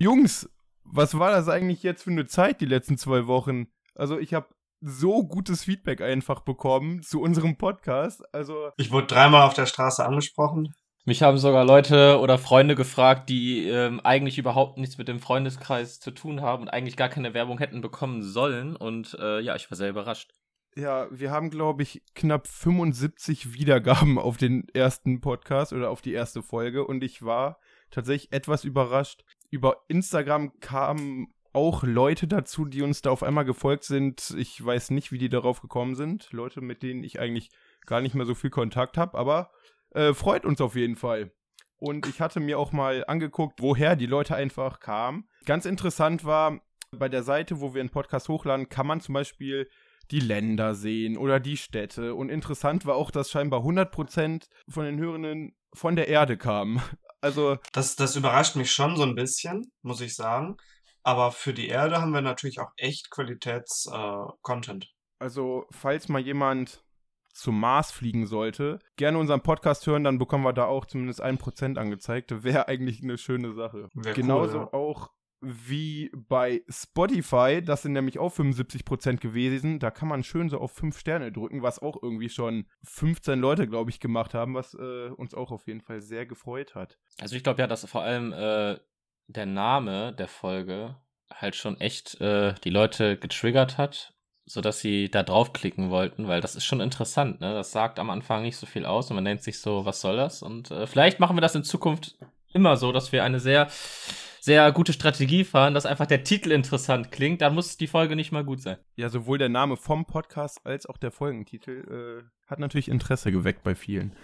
Jungs, was war das eigentlich jetzt für eine Zeit die letzten zwei Wochen? Also ich habe so gutes Feedback einfach bekommen zu unserem Podcast. Also ich wurde dreimal auf der Straße angesprochen. Mich haben sogar Leute oder Freunde gefragt, die ähm, eigentlich überhaupt nichts mit dem Freundeskreis zu tun haben und eigentlich gar keine Werbung hätten bekommen sollen. Und äh, ja, ich war sehr überrascht. Ja, wir haben, glaube ich, knapp 75 Wiedergaben auf den ersten Podcast oder auf die erste Folge und ich war tatsächlich etwas überrascht. Über Instagram kamen auch Leute dazu, die uns da auf einmal gefolgt sind. Ich weiß nicht, wie die darauf gekommen sind. Leute, mit denen ich eigentlich gar nicht mehr so viel Kontakt habe, aber äh, freut uns auf jeden Fall. Und ich hatte mir auch mal angeguckt, woher die Leute einfach kamen. Ganz interessant war, bei der Seite, wo wir einen Podcast hochladen, kann man zum Beispiel die Länder sehen oder die Städte. Und interessant war auch, dass scheinbar 100% von den Hörenden von der Erde kamen. Also. Das, das überrascht mich schon so ein bisschen, muss ich sagen. Aber für die Erde haben wir natürlich auch echt Qualitäts-Content. Äh, also, falls mal jemand zum Mars fliegen sollte, gerne unseren Podcast hören, dann bekommen wir da auch zumindest ein Prozent angezeigt. Wäre eigentlich eine schöne Sache. Wär Genauso cool, ja. auch wie bei Spotify, das sind nämlich auch 75% gewesen. Da kann man schön so auf 5 Sterne drücken, was auch irgendwie schon 15 Leute, glaube ich, gemacht haben, was äh, uns auch auf jeden Fall sehr gefreut hat. Also ich glaube ja, dass vor allem äh, der Name der Folge halt schon echt äh, die Leute getriggert hat, sodass sie da draufklicken wollten, weil das ist schon interessant, ne? Das sagt am Anfang nicht so viel aus und man nennt sich so, was soll das? Und äh, vielleicht machen wir das in Zukunft immer so, dass wir eine sehr sehr gute Strategie fahren, dass einfach der Titel interessant klingt, dann muss die Folge nicht mal gut sein. Ja, sowohl der Name vom Podcast als auch der Folgentitel äh, hat natürlich Interesse geweckt bei vielen.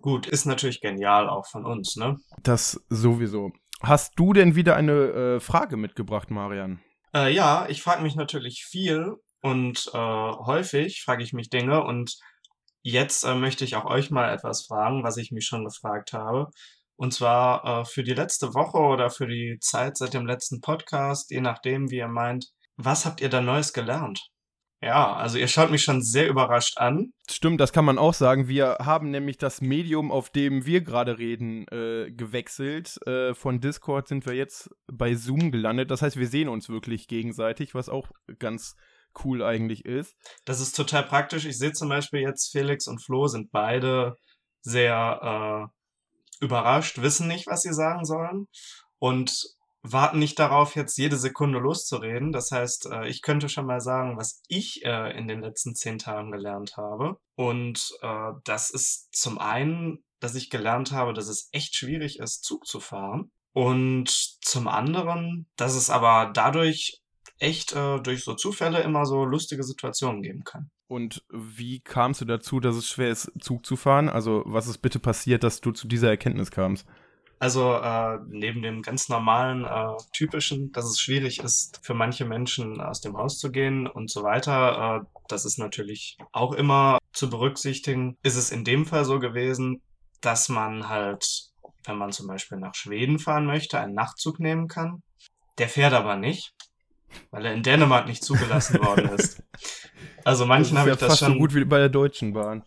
Gut, ist natürlich genial auch von uns, ne? Das sowieso. Hast du denn wieder eine äh, Frage mitgebracht, Marian? Äh, ja, ich frage mich natürlich viel und äh, häufig frage ich mich Dinge und jetzt äh, möchte ich auch euch mal etwas fragen, was ich mich schon gefragt habe. Und zwar äh, für die letzte Woche oder für die Zeit seit dem letzten Podcast, je nachdem, wie ihr meint. Was habt ihr da Neues gelernt? Ja, also ihr schaut mich schon sehr überrascht an. Stimmt, das kann man auch sagen. Wir haben nämlich das Medium, auf dem wir gerade reden, äh, gewechselt. Äh, von Discord sind wir jetzt bei Zoom gelandet. Das heißt, wir sehen uns wirklich gegenseitig, was auch ganz cool eigentlich ist. Das ist total praktisch. Ich sehe zum Beispiel jetzt Felix und Flo sind beide sehr äh, überrascht, wissen nicht, was sie sagen sollen und warten nicht darauf, jetzt jede Sekunde loszureden. Das heißt, äh, ich könnte schon mal sagen, was ich äh, in den letzten zehn Tagen gelernt habe. Und äh, das ist zum einen, dass ich gelernt habe, dass es echt schwierig ist, Zug zu fahren. Und zum anderen, dass es aber dadurch echt durch so Zufälle immer so lustige Situationen geben kann. Und wie kamst du dazu, dass es schwer ist, Zug zu fahren? Also, was ist bitte passiert, dass du zu dieser Erkenntnis kamst? Also äh, neben dem ganz normalen, äh, typischen, dass es schwierig ist, für manche Menschen aus dem Haus zu gehen und so weiter, äh, das ist natürlich auch immer zu berücksichtigen, ist es in dem Fall so gewesen, dass man halt, wenn man zum Beispiel nach Schweden fahren möchte, einen Nachtzug nehmen kann. Der fährt aber nicht weil er in Dänemark nicht zugelassen worden ist. Also manchen habe ja ich das fast schon so gut wie bei der Deutschen Bahn.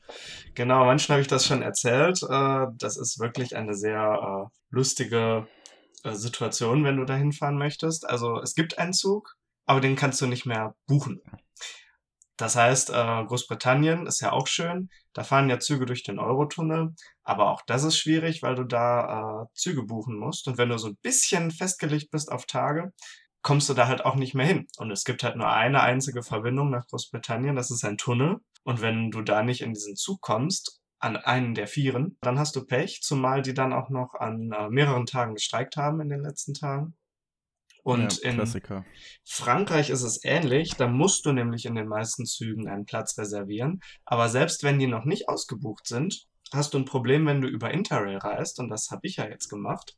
Genau, manchen habe ich das schon erzählt. Äh, das ist wirklich eine sehr äh, lustige äh, Situation, wenn du dahin fahren möchtest. Also es gibt einen Zug, aber den kannst du nicht mehr buchen. Das heißt, Großbritannien ist ja auch schön. Da fahren ja Züge durch den Eurotunnel. Aber auch das ist schwierig, weil du da Züge buchen musst. Und wenn du so ein bisschen festgelegt bist auf Tage, kommst du da halt auch nicht mehr hin. Und es gibt halt nur eine einzige Verbindung nach Großbritannien, das ist ein Tunnel. Und wenn du da nicht in diesen Zug kommst, an einen der Vieren, dann hast du Pech, zumal die dann auch noch an äh, mehreren Tagen gestreikt haben in den letzten Tagen. Und ja, in Frankreich ist es ähnlich. Da musst du nämlich in den meisten Zügen einen Platz reservieren. Aber selbst wenn die noch nicht ausgebucht sind, hast du ein Problem, wenn du über Interrail reist. Und das habe ich ja jetzt gemacht.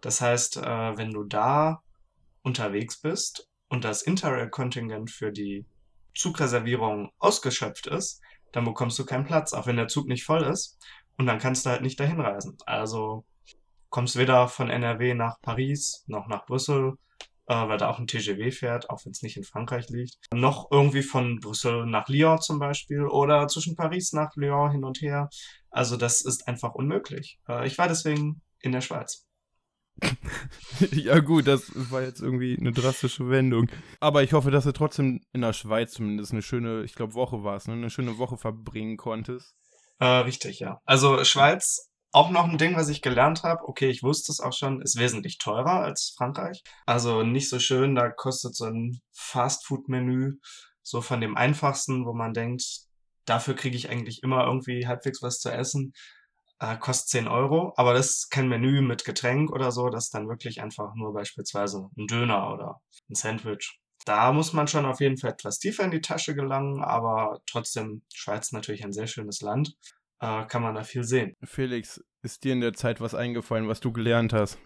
Das heißt, äh, wenn du da unterwegs bist und das Interrail-Kontingent für die Zugreservierung ausgeschöpft ist, dann bekommst du keinen Platz, auch wenn der Zug nicht voll ist. Und dann kannst du halt nicht dahin reisen. Also kommst weder von NRW nach Paris noch nach Brüssel, äh, weil da auch ein TGW fährt, auch wenn es nicht in Frankreich liegt. Noch irgendwie von Brüssel nach Lyon zum Beispiel oder zwischen Paris nach Lyon hin und her. Also das ist einfach unmöglich. Äh, ich war deswegen in der Schweiz. ja gut, das war jetzt irgendwie eine drastische Wendung. Aber ich hoffe, dass du trotzdem in der Schweiz zumindest eine schöne, ich glaube Woche war es, ne? eine schöne Woche verbringen konntest. Äh, richtig, ja. Also Schweiz, auch noch ein Ding, was ich gelernt habe, okay, ich wusste es auch schon, ist wesentlich teurer als Frankreich. Also nicht so schön, da kostet so ein Fastfood-Menü so von dem einfachsten, wo man denkt, dafür kriege ich eigentlich immer irgendwie halbwegs was zu essen, äh, kostet 10 Euro, aber das ist kein Menü mit Getränk oder so, das ist dann wirklich einfach nur beispielsweise ein Döner oder ein Sandwich. Da muss man schon auf jeden Fall etwas tiefer in die Tasche gelangen, aber trotzdem, Schweiz natürlich ein sehr schönes Land, äh, kann man da viel sehen. Felix, ist dir in der Zeit was eingefallen, was du gelernt hast?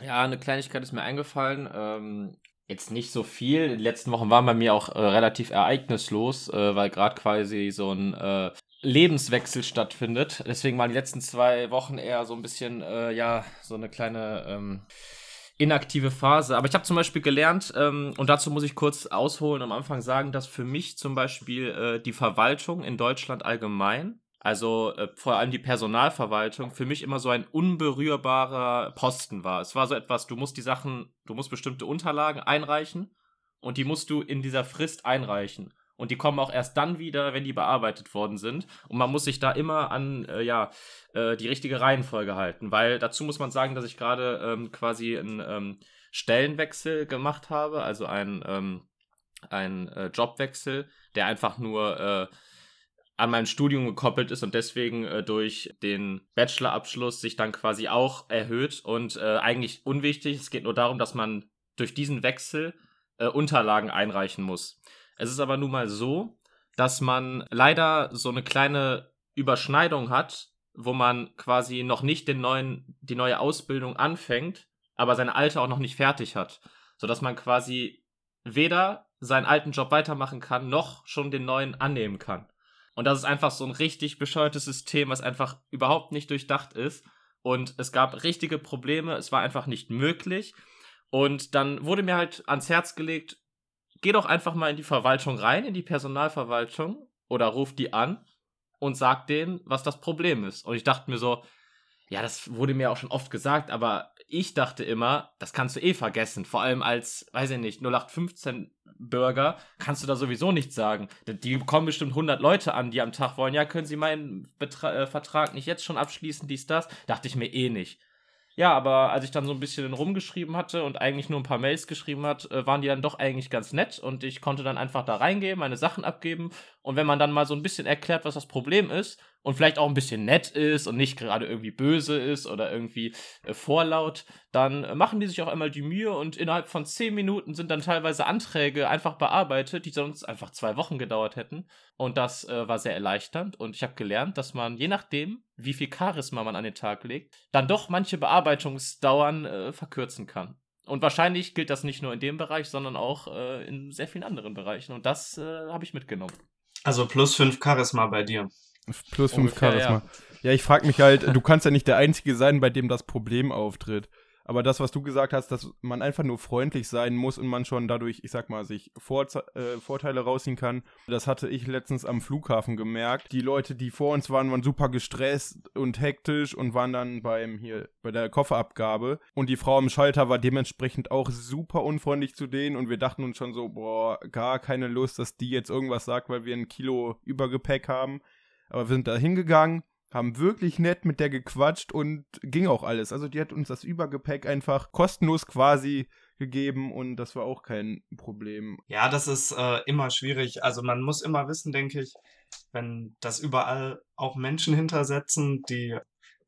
Ja, eine Kleinigkeit ist mir eingefallen. Ähm, jetzt nicht so viel. In den letzten Wochen waren bei mir auch äh, relativ ereignislos, äh, weil gerade quasi so ein äh, Lebenswechsel stattfindet. Deswegen waren die letzten zwei Wochen eher so ein bisschen, äh, ja, so eine kleine ähm, inaktive Phase. Aber ich habe zum Beispiel gelernt, ähm, und dazu muss ich kurz ausholen, am Anfang sagen, dass für mich zum Beispiel äh, die Verwaltung in Deutschland allgemein, also äh, vor allem die Personalverwaltung, für mich immer so ein unberührbarer Posten war. Es war so etwas, du musst die Sachen, du musst bestimmte Unterlagen einreichen und die musst du in dieser Frist einreichen und die kommen auch erst dann wieder, wenn die bearbeitet worden sind. Und man muss sich da immer an äh, ja, äh, die richtige Reihenfolge halten, weil dazu muss man sagen, dass ich gerade ähm, quasi einen ähm, Stellenwechsel gemacht habe, also ein, ähm, ein äh, Jobwechsel, der einfach nur äh, an mein Studium gekoppelt ist und deswegen äh, durch den Bachelorabschluss sich dann quasi auch erhöht und äh, eigentlich unwichtig. Es geht nur darum, dass man durch diesen Wechsel Unterlagen einreichen muss. Es ist aber nun mal so, dass man leider so eine kleine Überschneidung hat, wo man quasi noch nicht den neuen, die neue Ausbildung anfängt, aber seine alte auch noch nicht fertig hat. Sodass man quasi weder seinen alten Job weitermachen kann, noch schon den neuen annehmen kann. Und das ist einfach so ein richtig bescheuertes System, was einfach überhaupt nicht durchdacht ist. Und es gab richtige Probleme, es war einfach nicht möglich. Und dann wurde mir halt ans Herz gelegt, geh doch einfach mal in die Verwaltung rein, in die Personalverwaltung oder ruf die an und sag denen, was das Problem ist. Und ich dachte mir so, ja, das wurde mir auch schon oft gesagt, aber ich dachte immer, das kannst du eh vergessen. Vor allem als, weiß ich nicht, 0815 Bürger kannst du da sowieso nichts sagen. Die kommen bestimmt 100 Leute an, die am Tag wollen, ja, können Sie meinen Betra äh, Vertrag nicht jetzt schon abschließen, dies, das? Dachte ich mir eh nicht. Ja, aber als ich dann so ein bisschen rumgeschrieben hatte und eigentlich nur ein paar Mails geschrieben hat, äh, waren die dann doch eigentlich ganz nett und ich konnte dann einfach da reingehen, meine Sachen abgeben. Und wenn man dann mal so ein bisschen erklärt, was das Problem ist und vielleicht auch ein bisschen nett ist und nicht gerade irgendwie böse ist oder irgendwie äh, vorlaut, dann äh, machen die sich auch einmal die Mühe und innerhalb von zehn Minuten sind dann teilweise Anträge einfach bearbeitet, die sonst einfach zwei Wochen gedauert hätten. Und das äh, war sehr erleichternd und ich habe gelernt, dass man je nachdem, wie viel Charisma man an den Tag legt, dann doch manche Bearbeitungsdauern äh, verkürzen kann. Und wahrscheinlich gilt das nicht nur in dem Bereich, sondern auch äh, in sehr vielen anderen Bereichen. Und das äh, habe ich mitgenommen. Also plus fünf Charisma bei dir. Plus fünf Ungefähr, Charisma. Ja. ja, ich frage mich halt, du kannst ja nicht der Einzige sein, bei dem das Problem auftritt. Aber das, was du gesagt hast, dass man einfach nur freundlich sein muss und man schon dadurch, ich sag mal, sich Vorze äh, Vorteile rausziehen kann, das hatte ich letztens am Flughafen gemerkt. Die Leute, die vor uns waren, waren super gestresst und hektisch und waren dann beim hier bei der Kofferabgabe. Und die Frau am Schalter war dementsprechend auch super unfreundlich zu denen und wir dachten uns schon so, boah, gar keine Lust, dass die jetzt irgendwas sagt, weil wir ein Kilo Übergepäck haben. Aber wir sind da hingegangen, haben wirklich nett mit der gequatscht und ging auch alles. Also die hat uns das Übergepäck einfach kostenlos quasi gegeben und das war auch kein Problem. Ja, das ist äh, immer schwierig. Also man muss immer wissen, denke ich, wenn das überall auch Menschen hintersetzen, die,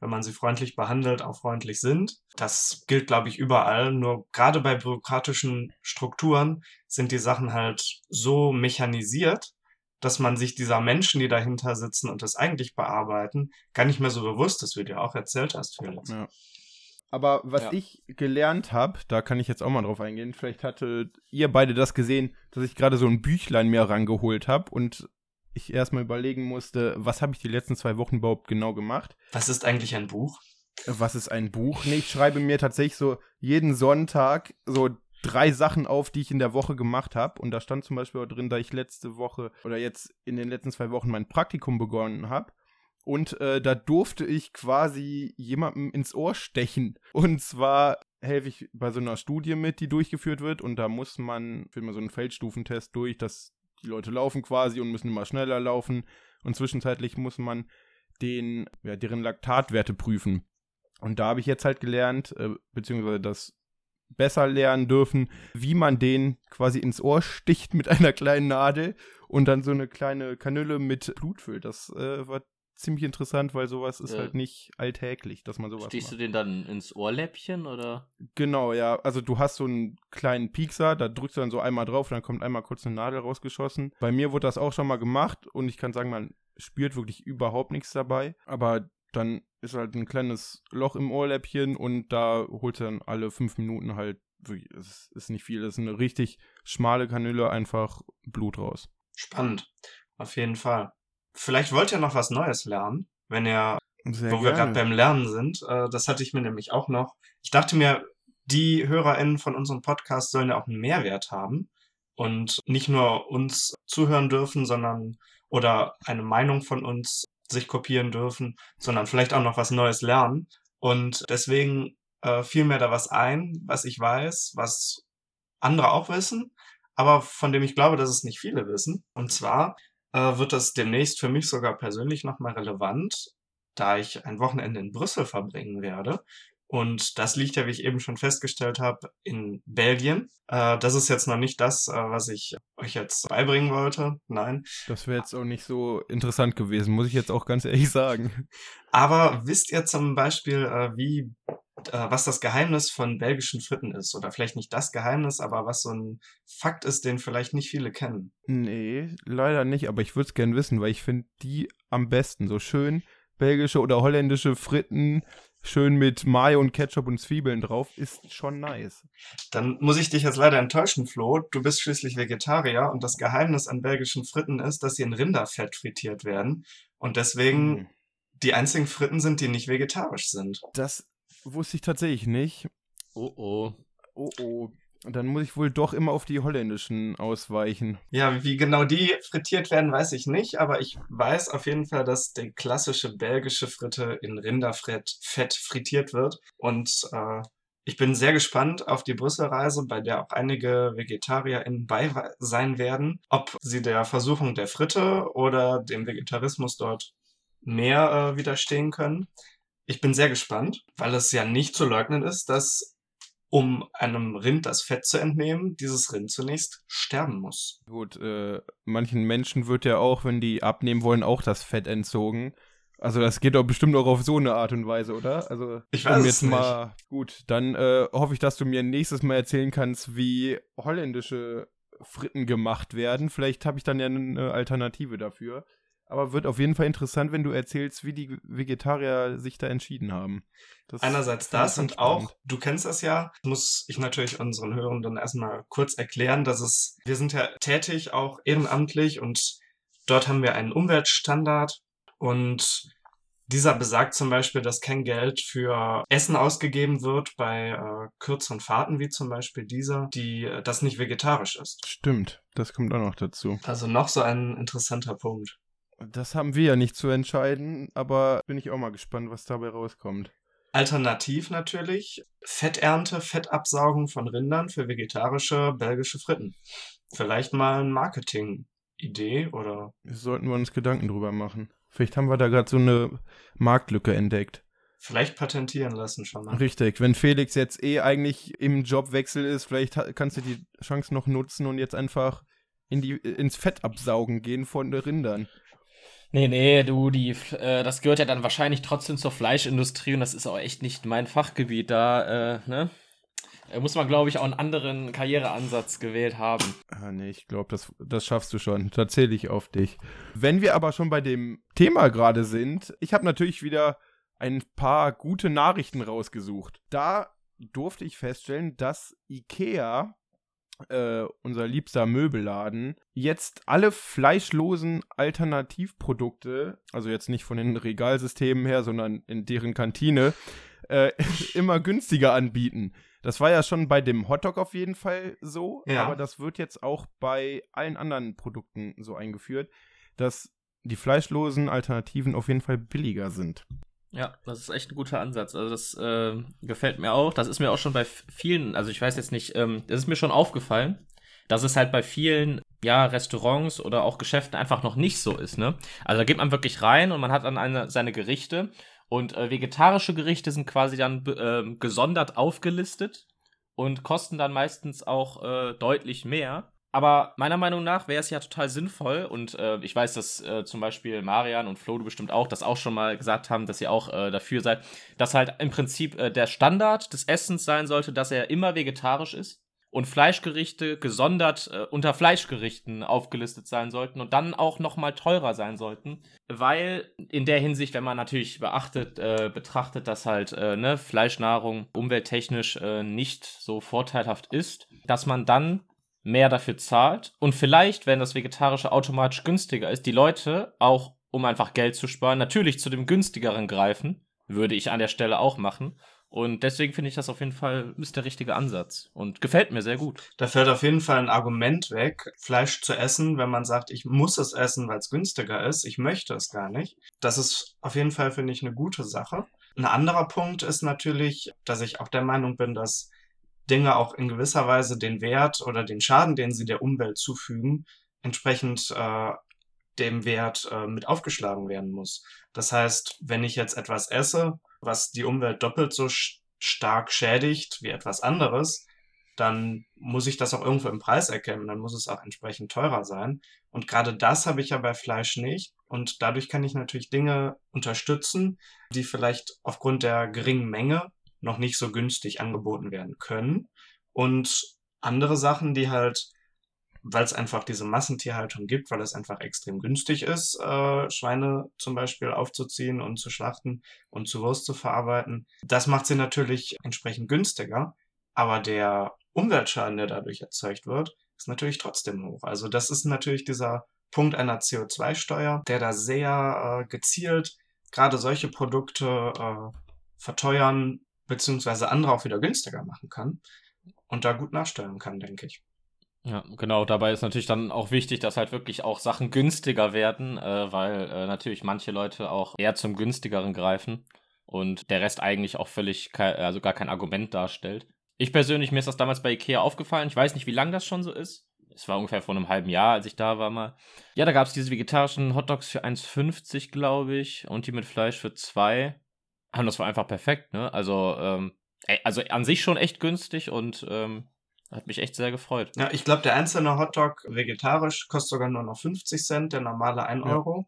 wenn man sie freundlich behandelt, auch freundlich sind. Das gilt, glaube ich, überall. Nur gerade bei bürokratischen Strukturen sind die Sachen halt so mechanisiert, dass man sich dieser Menschen, die dahinter sitzen und das eigentlich bearbeiten, gar nicht mehr so bewusst ist, wie du auch erzählt hast, Felix. Ja. Aber was ja. ich gelernt habe, da kann ich jetzt auch mal drauf eingehen, vielleicht hattet ihr beide das gesehen, dass ich gerade so ein Büchlein mir rangeholt habe und ich erstmal überlegen musste, was habe ich die letzten zwei Wochen überhaupt genau gemacht. Was ist eigentlich ein Buch? Was ist ein Buch? Nee, ich schreibe mir tatsächlich so jeden Sonntag so drei Sachen auf, die ich in der Woche gemacht habe. Und da stand zum Beispiel auch drin, da ich letzte Woche oder jetzt in den letzten zwei Wochen mein Praktikum begonnen habe. Und äh, da durfte ich quasi jemandem ins Ohr stechen. Und zwar helfe ich bei so einer Studie mit, die durchgeführt wird und da muss man, führt man so einen Feldstufentest durch, dass die Leute laufen quasi und müssen immer schneller laufen und zwischenzeitlich muss man den, ja, deren Laktatwerte prüfen. Und da habe ich jetzt halt gelernt, äh, beziehungsweise das besser lernen dürfen, wie man den quasi ins Ohr sticht mit einer kleinen Nadel und dann so eine kleine Kanüle mit Blut füllt. Das äh, war ziemlich interessant, weil sowas ist Ja. halt nicht alltäglich, dass man sowas Stichst du macht. den dann ins Ohrläppchen oder? Genau, ja. Also du hast so einen kleinen Piekser, da drückst du dann so einmal drauf, dann kommt einmal kurz eine Nadel rausgeschossen. Bei mir wurde das auch schon mal gemacht und ich kann sagen, man spürt wirklich überhaupt nichts dabei. Aber dann ist halt ein kleines Loch im Ohrläppchen und da holt er dann alle fünf Minuten halt, es ist nicht viel, das ist eine richtig schmale Kanüle, einfach Blut raus. Spannend. Auf jeden Fall. Vielleicht wollt ihr noch was Neues lernen, wenn ihr Sehr wo wir gerade gerne. beim Lernen sind. Äh, das hatte ich mir nämlich auch noch. Ich dachte mir, die HörerInnen von unserem Podcast sollen ja auch einen Mehrwert haben und nicht nur uns zuhören dürfen, sondern oder eine Meinung von uns sich kopieren dürfen, sondern vielleicht auch noch was Neues lernen. Und deswegen äh, fiel mir da was ein, was ich weiß, was andere auch wissen, aber von dem ich glaube, dass es nicht viele wissen. Und zwar äh, wird das demnächst für mich sogar persönlich nochmal relevant, da ich ein Wochenende in Brüssel verbringen werde. Und das liegt ja, wie ich eben schon festgestellt habe, in Belgien. Äh, das ist jetzt noch nicht das, äh, was ich euch jetzt beibringen wollte. Nein. Das wäre jetzt auch nicht so interessant gewesen, muss ich jetzt auch ganz ehrlich sagen. Aber wisst ihr zum Beispiel, äh, wie, äh, was das Geheimnis von belgischen Fritten ist? Oder vielleicht nicht das Geheimnis, aber was so ein Fakt ist, den vielleicht nicht viele kennen. Nee, leider nicht, aber ich würde es gern wissen, weil ich finde die am besten. So schön belgische oder holländische Fritten, schön mit Mayo und Ketchup und Zwiebeln drauf, ist schon nice. Dann muss ich dich jetzt leider enttäuschen, Flo. Du bist schließlich Vegetarier und das Geheimnis an belgischen Fritten ist, dass sie in Rinderfett frittiert werden und deswegen Hm. die einzigen Fritten sind, die nicht vegetarisch sind. Das wusste ich tatsächlich nicht. Oh oh. Oh oh. Dann muss ich wohl doch immer auf die holländischen ausweichen. Ja, wie genau die frittiert werden, weiß ich nicht, aber ich weiß auf jeden Fall, dass die klassische belgische Fritte in Rinderfett Fett frittiert wird. Und äh, ich bin sehr gespannt auf die Brüsselreise, bei der auch einige VegetarierInnen bei sein werden, ob sie der Versuchung der Fritte oder dem Vegetarismus dort mehr äh, widerstehen können. Ich bin sehr gespannt, weil es ja nicht zu leugnen ist, dass um einem Rind das Fett zu entnehmen, dieses Rind zunächst sterben muss. Gut, äh, manchen Menschen wird ja auch, wenn die abnehmen wollen, auch das Fett entzogen. Also das geht doch bestimmt auch auf so eine Art und Weise, oder? Also Ich weiß um es jetzt mal gut, dann äh, hoffe ich, dass du mir nächstes Mal erzählen kannst, wie holländische Fritten gemacht werden. Vielleicht habe ich dann ja eine Alternative dafür. Aber wird auf jeden Fall interessant, wenn du erzählst, wie die Vegetarier sich da entschieden haben. Das Einerseits das und auch, du kennst das ja, muss ich natürlich unseren Hörenden erstmal kurz erklären, dass es, wir sind ja tätig, auch ehrenamtlich und dort haben wir einen Umweltstandard und dieser besagt zum Beispiel, dass kein Geld für Essen ausgegeben wird bei äh, kürzeren Fahrten, wie zum Beispiel dieser, die äh, das nicht vegetarisch ist. Stimmt, das kommt auch noch dazu. Also noch so ein interessanter Punkt. Das haben wir ja nicht zu entscheiden, aber bin ich auch mal gespannt, was dabei rauskommt. Alternativ natürlich Fetternte, Fettabsaugung von Rindern für vegetarische belgische Fritten. Vielleicht mal ein Marketing-Idee oder Sollten wir uns Gedanken drüber machen. Vielleicht haben wir da gerade so eine Marktlücke entdeckt. vielleicht patentieren lassen schon mal. Richtig, wenn Felix jetzt eh eigentlich im Jobwechsel ist, vielleicht kannst du die Chance noch nutzen und jetzt einfach in die, ins Fettabsaugen gehen von den Rindern. Nee, nee, du, die, äh, das gehört ja dann wahrscheinlich trotzdem zur Fleischindustrie und das ist auch echt nicht mein Fachgebiet. Da, äh, ne? Muss man, glaube ich, auch einen anderen Karriereansatz gewählt haben. Ah, nee, ich glaube, das, das schaffst du schon. Da zähle ich auf dich. Wenn wir aber schon bei dem Thema gerade sind, ich habe natürlich wieder ein paar gute Nachrichten rausgesucht. Da durfte ich feststellen, dass IKEA, äh, unser liebster Möbelladen, jetzt alle fleischlosen Alternativprodukte, also jetzt nicht von den Regalsystemen her, sondern in deren Kantine, äh, immer günstiger anbieten. Das war ja schon bei dem Hotdog auf jeden Fall so, Ja. aber das wird jetzt auch bei allen anderen Produkten so eingeführt, dass die fleischlosen Alternativen auf jeden Fall billiger sind. Ja, das ist echt ein guter Ansatz. Also das äh, gefällt mir auch. Das ist mir auch schon bei vielen, also ich weiß jetzt nicht, ähm, das ist mir schon aufgefallen, dass es halt bei vielen ja, Restaurants oder auch Geschäften einfach noch nicht so ist, ne? Also da geht man wirklich rein und man hat dann eine, seine Gerichte und äh, vegetarische Gerichte sind quasi dann äh, gesondert aufgelistet und kosten dann meistens auch äh, deutlich mehr. Aber meiner Meinung nach wäre es ja total sinnvoll und äh, ich weiß, dass äh, zum Beispiel Marian und Flo du bestimmt auch das auch schon mal gesagt haben, dass ihr auch äh, dafür seid, dass halt im Prinzip äh, der Standard des Essens sein sollte, dass er immer vegetarisch ist und Fleischgerichte gesondert äh, unter Fleischgerichten aufgelistet sein sollten und dann auch noch mal teurer sein sollten, weil in der Hinsicht, wenn man natürlich beachtet äh, betrachtet, dass halt ne, Fleischnahrung umwelttechnisch nicht so vorteilhaft ist, dass man dann mehr dafür zahlt und vielleicht, wenn das Vegetarische automatisch günstiger ist, die Leute auch, um einfach Geld zu sparen, natürlich zu dem günstigeren greifen. Würde ich an der Stelle auch machen. Und deswegen finde ich das auf jeden Fall ist der richtige Ansatz und gefällt mir sehr gut. Da fällt auf jeden Fall ein Argument weg, Fleisch zu essen, wenn man sagt, ich muss es essen, weil es günstiger ist. Ich möchte es gar nicht. Das ist auf jeden Fall, finde ich, eine gute Sache. Ein anderer Punkt ist natürlich, dass ich auch der Meinung bin, dass Dinge auch in gewisser Weise den Wert oder den Schaden, den sie der Umwelt zufügen, entsprechend äh, dem Wert äh, mit aufgeschlagen werden muss. Das heißt, wenn ich jetzt etwas esse, was die Umwelt doppelt so stark schädigt wie etwas anderes, dann muss ich das auch irgendwo im Preis erkennen, dann muss es auch entsprechend teurer sein. Und gerade das habe ich ja bei Fleisch nicht. Und dadurch kann ich natürlich Dinge unterstützen, die vielleicht aufgrund der geringen Menge noch nicht so günstig angeboten werden können. Und andere Sachen, die halt, weil es einfach diese Massentierhaltung gibt, weil es einfach extrem günstig ist, äh, Schweine zum Beispiel aufzuziehen und zu schlachten und zu Wurst zu verarbeiten, das macht sie natürlich entsprechend günstiger. Aber der Umweltschaden, der dadurch erzeugt wird, ist natürlich trotzdem hoch. Also das ist natürlich dieser Punkt einer CO2-Steuer, der da sehr äh, gezielt gerade solche Produkte äh, verteuern, beziehungsweise andere auch wieder günstiger machen kann und da gut nachsteuern kann, denke ich. Ja, genau. Dabei ist natürlich dann auch wichtig, dass halt wirklich auch Sachen günstiger werden, äh, weil äh, natürlich manche Leute auch eher zum günstigeren greifen und der Rest eigentlich auch völlig, also gar kein Argument darstellt. Ich persönlich, mir ist das damals bei Ikea aufgefallen. Ich weiß nicht, wie lange das schon so ist. Es war ungefähr vor einem halben Jahr, als ich da war mal. Ja, da gab es diese vegetarischen Hotdogs für 1,50, glaube ich, und die mit Fleisch für 2. Und das war einfach perfekt, ne? Also, ähm, also an sich schon echt günstig und ähm, hat mich echt sehr gefreut. Ja, ich glaube, der einzelne Hotdog vegetarisch kostet sogar nur noch 50 Cent, der normale 1 ja. Euro.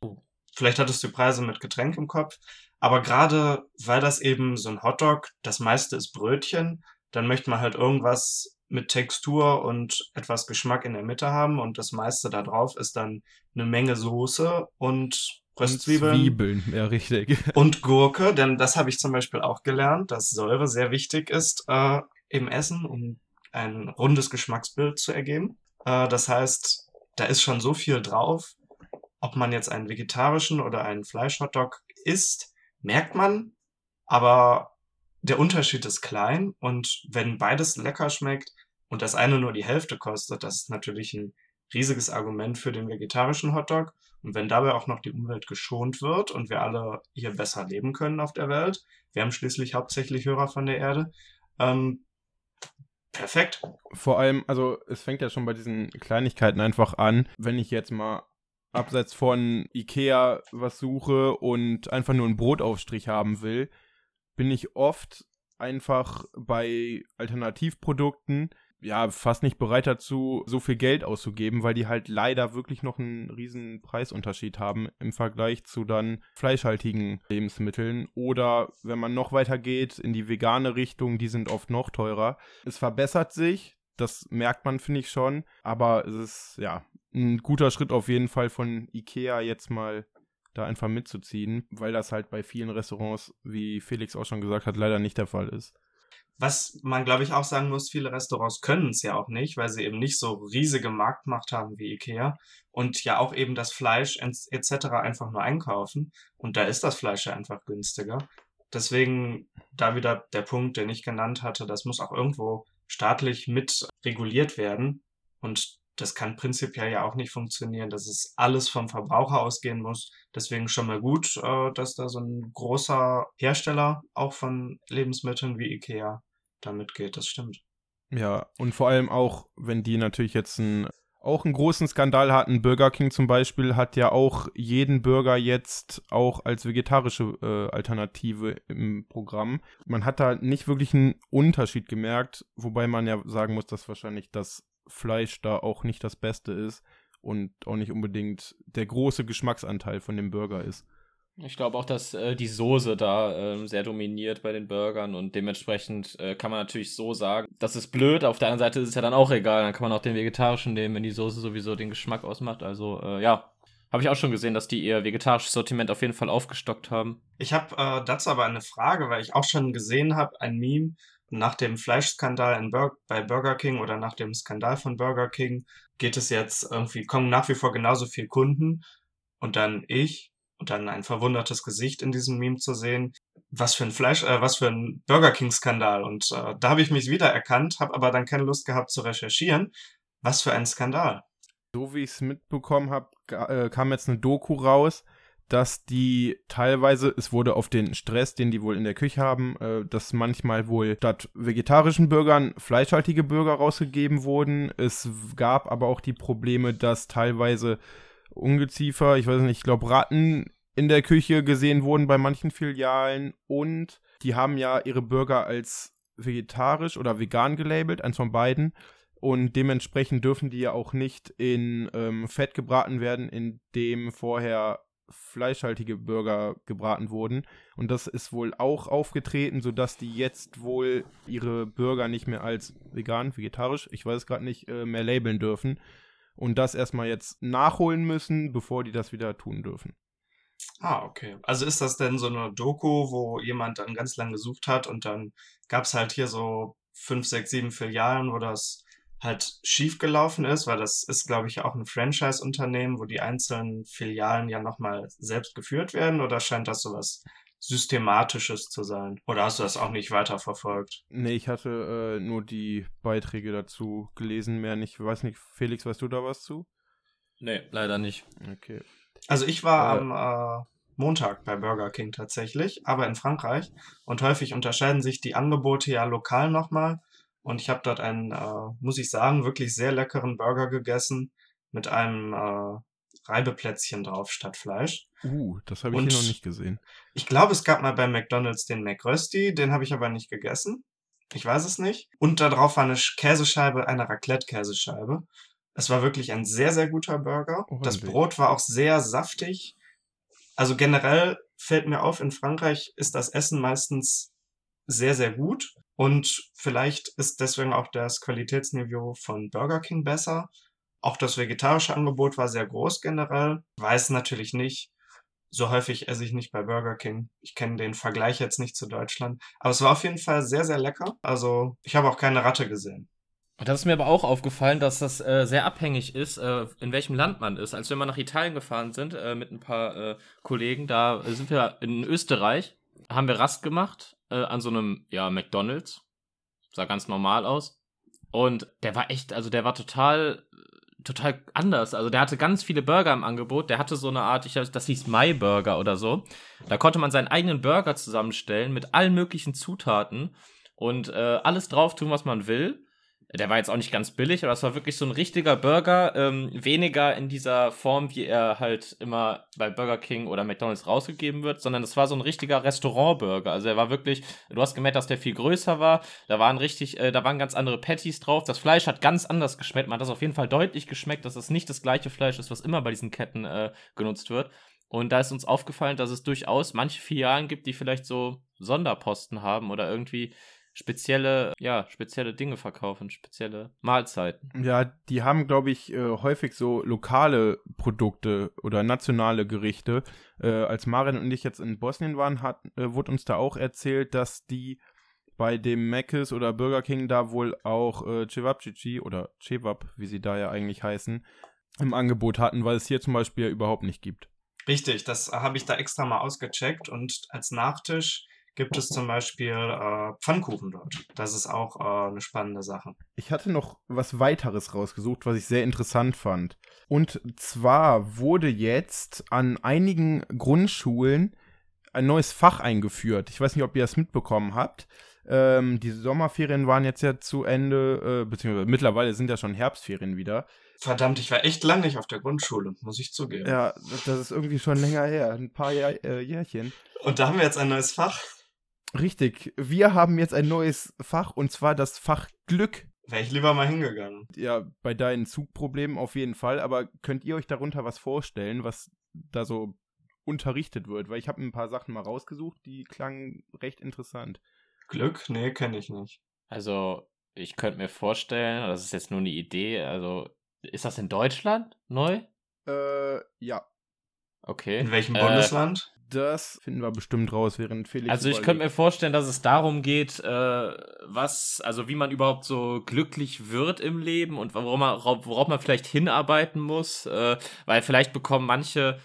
Oh. Vielleicht hattest du die Preise mit Getränk im Kopf. Aber gerade weil das eben so ein Hotdog, das meiste ist Brötchen, dann möchte man halt irgendwas mit Textur und etwas Geschmack in der Mitte haben und das meiste da drauf ist dann eine Menge Soße und Röstzwiebeln. Zwiebeln, ja, richtig. Und Gurke, denn das habe ich zum Beispiel auch gelernt, dass Säure sehr wichtig ist äh, im Essen, um ein rundes Geschmacksbild zu ergeben. Äh, das heißt, da ist schon so viel drauf. Ob man jetzt einen vegetarischen oder einen Fleischhotdog isst, merkt man, aber der Unterschied ist klein und wenn beides lecker schmeckt und das eine nur die Hälfte kostet, das ist natürlich ein riesiges Argument für den vegetarischen Hotdog. Und wenn dabei auch noch die Umwelt geschont wird und wir alle hier besser leben können auf der Welt, wir haben schließlich hauptsächlich Hörer von der Erde, ähm, perfekt. Vor allem, also es fängt ja schon bei diesen Kleinigkeiten einfach an, wenn ich jetzt mal abseits von Ikea was suche und einfach nur einen Brotaufstrich haben will, bin ich oft einfach bei Alternativprodukten ja, fast nicht bereit dazu, so viel Geld auszugeben, weil die halt leider wirklich noch einen riesen Preisunterschied haben im Vergleich zu dann fleischhaltigen Lebensmitteln. Oder wenn man noch weiter geht in die vegane Richtung, die sind oft noch teurer. Es verbessert sich, das merkt man, finde ich schon. Aber es ist, ja, ein guter Schritt auf jeden Fall von Ikea jetzt mal da einfach mitzuziehen, weil das halt bei vielen Restaurants, wie Felix auch schon gesagt hat, leider nicht der Fall ist. Was man, glaube ich, auch sagen muss, viele Restaurants können es ja auch nicht, weil sie eben nicht so riesige Marktmacht haben wie Ikea und ja auch eben das Fleisch etc. einfach nur einkaufen. Und da ist das Fleisch ja einfach günstiger. Deswegen da wieder der Punkt, den ich genannt hatte, das muss auch irgendwo staatlich mit reguliert werden. Und das kann prinzipiell ja auch nicht funktionieren, dass es alles vom Verbraucher ausgehen muss. Deswegen schon mal gut, äh, dass da so ein großer Hersteller auch von Lebensmitteln wie Ikea da mitgeht. Das stimmt. Ja, und vor allem auch, wenn die natürlich jetzt ein, auch einen großen Skandal hatten. Burger King zum Beispiel hat ja auch jeden Burger jetzt auch als vegetarische äh, Alternative im Programm. Man hat da nicht wirklich einen Unterschied gemerkt, wobei man ja sagen muss, dass wahrscheinlich das Fleisch da auch nicht das Beste ist und auch nicht unbedingt der große Geschmacksanteil von dem Burger ist. Ich glaube auch, dass äh, die Soße da äh, sehr dominiert bei den Burgern und dementsprechend äh, kann man natürlich so sagen, das ist blöd. Auf der anderen Seite ist es ja dann auch egal. Dann kann man auch den vegetarischen nehmen, wenn die Soße sowieso den Geschmack ausmacht. Also äh, ja, habe ich auch schon gesehen, dass die ihr vegetarisches Sortiment auf jeden Fall aufgestockt haben. Ich habe äh, dazu aber eine Frage, weil ich auch schon gesehen habe, ein Meme, nach dem Fleischskandal in Bur bei Burger King oder nach dem Skandal von Burger King geht es jetzt irgendwie, kommen nach wie vor genauso viele Kunden und dann ich und dann ein verwundertes Gesicht in diesem Meme zu sehen. Was für ein Fleisch, äh, was für ein Burger King Skandal. Und äh, da habe ich mich wiedererkannt, habe aber dann keine Lust gehabt zu recherchieren. Was für ein Skandal. So wie ich es mitbekommen habe, äh, kam jetzt eine Doku raus, dass die teilweise, es wurde auf den Stress, den die wohl in der Küche haben, äh, dass manchmal wohl statt vegetarischen Burgern fleischhaltige Burger rausgegeben wurden. Es gab aber auch die Probleme, dass teilweise Ungeziefer, ich weiß nicht, ich glaube Ratten in der Küche gesehen wurden bei manchen Filialen und die haben ja ihre Burger als vegetarisch oder vegan gelabelt, eins von beiden. Und dementsprechend dürfen die ja auch nicht in ähm, Fett gebraten werden, in dem vorher fleischhaltige Burger gebraten wurden. Und das ist wohl auch aufgetreten, sodass die jetzt wohl ihre Burger nicht mehr als vegan, vegetarisch, ich weiß es gerade nicht, äh, mehr labeln dürfen. Und das erstmal jetzt nachholen müssen, bevor die das wieder tun dürfen. Ah, okay. Also ist das denn so eine Doku, wo jemand dann ganz lange gesucht hat und dann gab es halt hier so fünf, sechs, sieben Filialen, wo das halt schief gelaufen ist, weil das ist, glaube ich, auch ein Franchise-Unternehmen, wo die einzelnen Filialen ja nochmal selbst geführt werden, oder scheint das sowas Systematisches zu sein? Oder hast du das auch nicht weiter verfolgt? Nee, ich hatte äh, nur die Beiträge dazu gelesen, mehr nicht. Ich weiß nicht, Felix, weißt du da was zu? Nee, leider nicht. Okay. Also ich war äh, am äh, Montag bei Burger King tatsächlich, aber in Frankreich. Und häufig unterscheiden sich die Angebote ja lokal nochmal. Und ich habe dort einen, äh, muss ich sagen, wirklich sehr leckeren Burger gegessen mit einem äh, Reibeplätzchen drauf statt Fleisch. Uh, das habe ich Und hier noch nicht gesehen. Ich glaube, es gab mal bei McDonald's den McRösti, den habe ich aber nicht gegessen. Ich weiß es nicht. Und da drauf war eine Käsescheibe, eine Raclette-Käsescheibe. Es war wirklich ein sehr, sehr guter Burger. Oh, das Brot war auch sehr saftig. Also generell fällt mir auf, in Frankreich ist das Essen meistens sehr, sehr gut. Und vielleicht ist deswegen auch das Qualitätsniveau von Burger King besser. Auch das vegetarische Angebot war sehr groß generell. Weiß natürlich nicht. So häufig esse ich nicht bei Burger King. Ich kenne den Vergleich jetzt nicht zu Deutschland. Aber es war auf jeden Fall sehr, sehr lecker. Also ich habe auch keine Ratte gesehen. Das ist mir aber auch aufgefallen, dass das äh, sehr abhängig ist, äh, in welchem Land man ist. Als wir mal nach Italien gefahren sind äh, mit ein paar äh, Kollegen, da sind wir in Österreich, haben wir Rast gemacht äh, an so einem, ja, McDonalds. Sah ganz normal aus. Und der war echt, also der war total, total anders. Also der hatte ganz viele Burger im Angebot. Der hatte so eine Art, ich, das hieß My Burger oder so. Da konnte man seinen eigenen Burger zusammenstellen mit allen möglichen Zutaten und äh, alles drauf tun, was man will. Der war jetzt auch nicht ganz billig, aber es war wirklich so ein richtiger Burger. Ähm, weniger in dieser Form, wie er halt immer bei Burger King oder McDonalds rausgegeben wird, sondern es war so ein richtiger Restaurant-Burger. Also er war wirklich, du hast gemerkt, dass der viel größer war. Da waren richtig, äh, da waren ganz andere Patties drauf. Das Fleisch hat ganz anders geschmeckt. Man hat das auf jeden Fall deutlich geschmeckt, dass es nicht das gleiche Fleisch ist, was immer bei diesen Ketten äh, genutzt wird. Und da ist uns aufgefallen, dass es durchaus manche Filialen gibt, die vielleicht so Sonderposten haben oder irgendwie spezielle, ja, spezielle Dinge verkaufen, spezielle Mahlzeiten. Ja, die haben, glaube ich, äh, häufig so lokale Produkte oder nationale Gerichte. Äh, als Marin und ich jetzt in Bosnien waren, hat, äh, wurde uns da auch erzählt, dass die bei dem Mc's oder Burger King da wohl auch äh, Cevapcici oder Cevap, wie sie da ja eigentlich heißen, im Angebot hatten, weil es hier zum Beispiel ja überhaupt nicht gibt. Richtig, das habe ich da extra mal ausgecheckt und als Nachtisch gibt es zum Beispiel äh, Pfannkuchen dort. Das ist auch äh, eine spannende Sache. Ich hatte noch was weiteres rausgesucht, was ich sehr interessant fand. Und zwar wurde jetzt an einigen Grundschulen ein neues Fach eingeführt. Ich weiß nicht, ob ihr das mitbekommen habt. Ähm, die Sommerferien waren jetzt ja zu Ende, äh, beziehungsweise mittlerweile sind ja schon Herbstferien wieder. Verdammt, ich war echt lange nicht auf der Grundschule, muss ich zugeben. Ja, das ist irgendwie schon länger her, ein paar Jahr, äh, Jährchen. Und da haben wir jetzt ein neues Fach. Richtig, wir haben jetzt ein neues Fach und zwar das Fach Glück. Wäre ich lieber mal hingegangen. Ja, bei deinen Zugproblemen auf jeden Fall, aber könnt ihr euch darunter was vorstellen, was da so unterrichtet wird? Weil ich habe ein paar Sachen mal rausgesucht, die klangen recht interessant. Glück? Nee, kenne ich nicht. Also, ich könnte mir vorstellen, das ist jetzt nur eine Idee, also ist das in Deutschland neu? Äh, ja. Okay. In welchem Äh, Bundesland? Das finden wir bestimmt raus, während Felix. Also ich könnte mir vorstellen, dass es darum geht, äh, was, also wie man überhaupt so glücklich wird im Leben und worauf man, worauf man vielleicht hinarbeiten muss, äh, weil vielleicht bekommen manche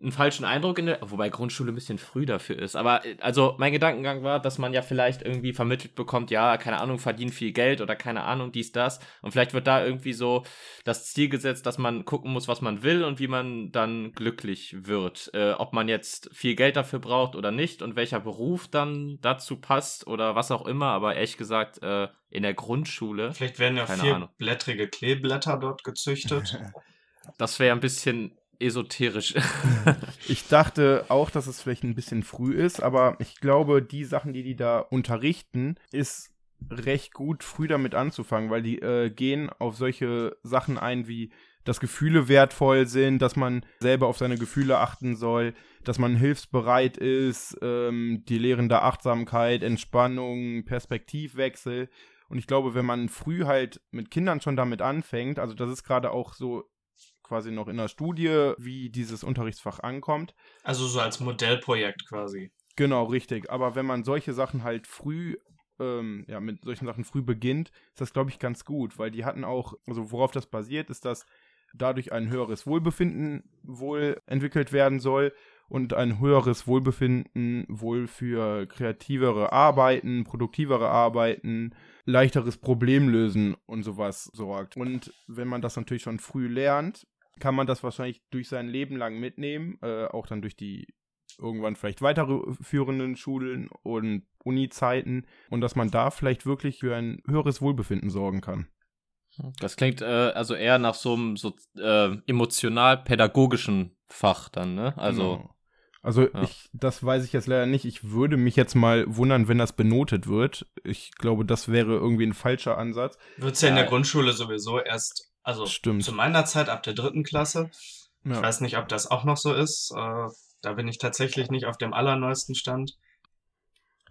einen falschen Eindruck in der, wobei Grundschule ein bisschen früh dafür ist. Aber äh, also mein Gedankengang war, dass man ja vielleicht irgendwie vermittelt bekommt, ja, keine Ahnung, verdient viel Geld oder keine Ahnung, dies, das. Und vielleicht wird da irgendwie so das Ziel gesetzt, dass man gucken muss, was man will und wie man dann glücklich wird. Äh, ob man jetzt viel Geld dafür braucht oder nicht und welcher Beruf dann dazu passt oder was auch immer. Aber ehrlich gesagt, äh, in der Grundschule, Vielleicht werden ja keine vierblättrige Kleeblätter dort gezüchtet. das wäre ein bisschen esoterisch. Ich dachte auch, dass es vielleicht ein bisschen früh ist, aber ich glaube, die Sachen, die die da unterrichten, ist recht gut früh damit anzufangen, weil die äh, gehen auf solche Sachen ein wie dass Gefühle wertvoll sind, dass man selber auf seine Gefühle achten soll, dass man hilfsbereit ist, ähm, die Lehren der Achtsamkeit, Entspannung, Perspektivwechsel. Und ich glaube, wenn man früh halt mit Kindern schon damit anfängt, also das ist gerade auch so quasi noch in der Studie, wie dieses Unterrichtsfach ankommt. Also so als Modellprojekt quasi. Genau, richtig. Aber wenn man solche Sachen halt früh, ähm, ja, mit solchen Sachen früh beginnt, ist das, glaube ich, ganz gut, weil die hatten auch, also worauf das basiert, ist, dass dadurch ein höheres Wohlbefinden wohl entwickelt werden soll und ein höheres Wohlbefinden wohl für kreativere Arbeiten, produktivere Arbeiten, leichteres Problemlösen und sowas sorgt. Und wenn man das natürlich schon früh lernt, kann man das wahrscheinlich durch sein Leben lang mitnehmen, äh, auch dann durch die irgendwann vielleicht weiterführenden Schulen und Uni-Zeiten und dass man da vielleicht wirklich für ein höheres Wohlbefinden sorgen kann. Das klingt äh, also eher nach so einem so, äh, emotional-pädagogischen Fach dann, ne? Also. Genau. Also Ja. ich, das weiß ich jetzt leider nicht. Ich würde mich jetzt mal wundern, wenn das benotet wird. Ich glaube, das wäre irgendwie ein falscher Ansatz. Wird's ja in der Grundschule sowieso erst, also Stimmt. zu meiner Zeit ab der dritten Klasse. Ich Ja. weiß nicht, ob das auch noch so ist. Äh, da bin ich tatsächlich nicht auf dem allerneuesten Stand.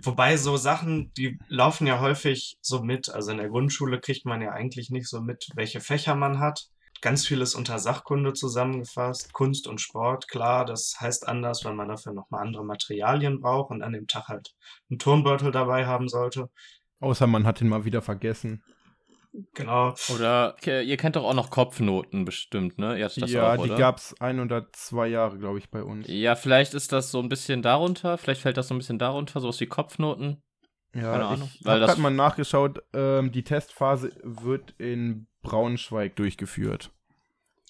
Wobei so Sachen, die laufen ja häufig so mit. Also in der Grundschule kriegt man ja eigentlich nicht so mit, welche Fächer man hat. Ganz vieles unter Sachkunde zusammengefasst. Kunst und Sport, klar, das heißt anders, weil man dafür nochmal andere Materialien braucht und an dem Tag halt einen Turnbeutel dabei haben sollte. Außer man hat ihn mal wieder vergessen. Genau. Oder ihr kennt doch auch noch Kopfnoten bestimmt, ne? Ihr hattet das ja, auch, die oder? gab's ein oder zwei Jahre, glaube ich, bei uns. Ja, vielleicht ist das so ein bisschen darunter, vielleicht fällt das so ein bisschen darunter, sowas wie Kopfnoten. keine Ja, Ahnung, ich habe gerade mal nachgeschaut. Ähm, die Testphase wird in Braunschweig durchgeführt.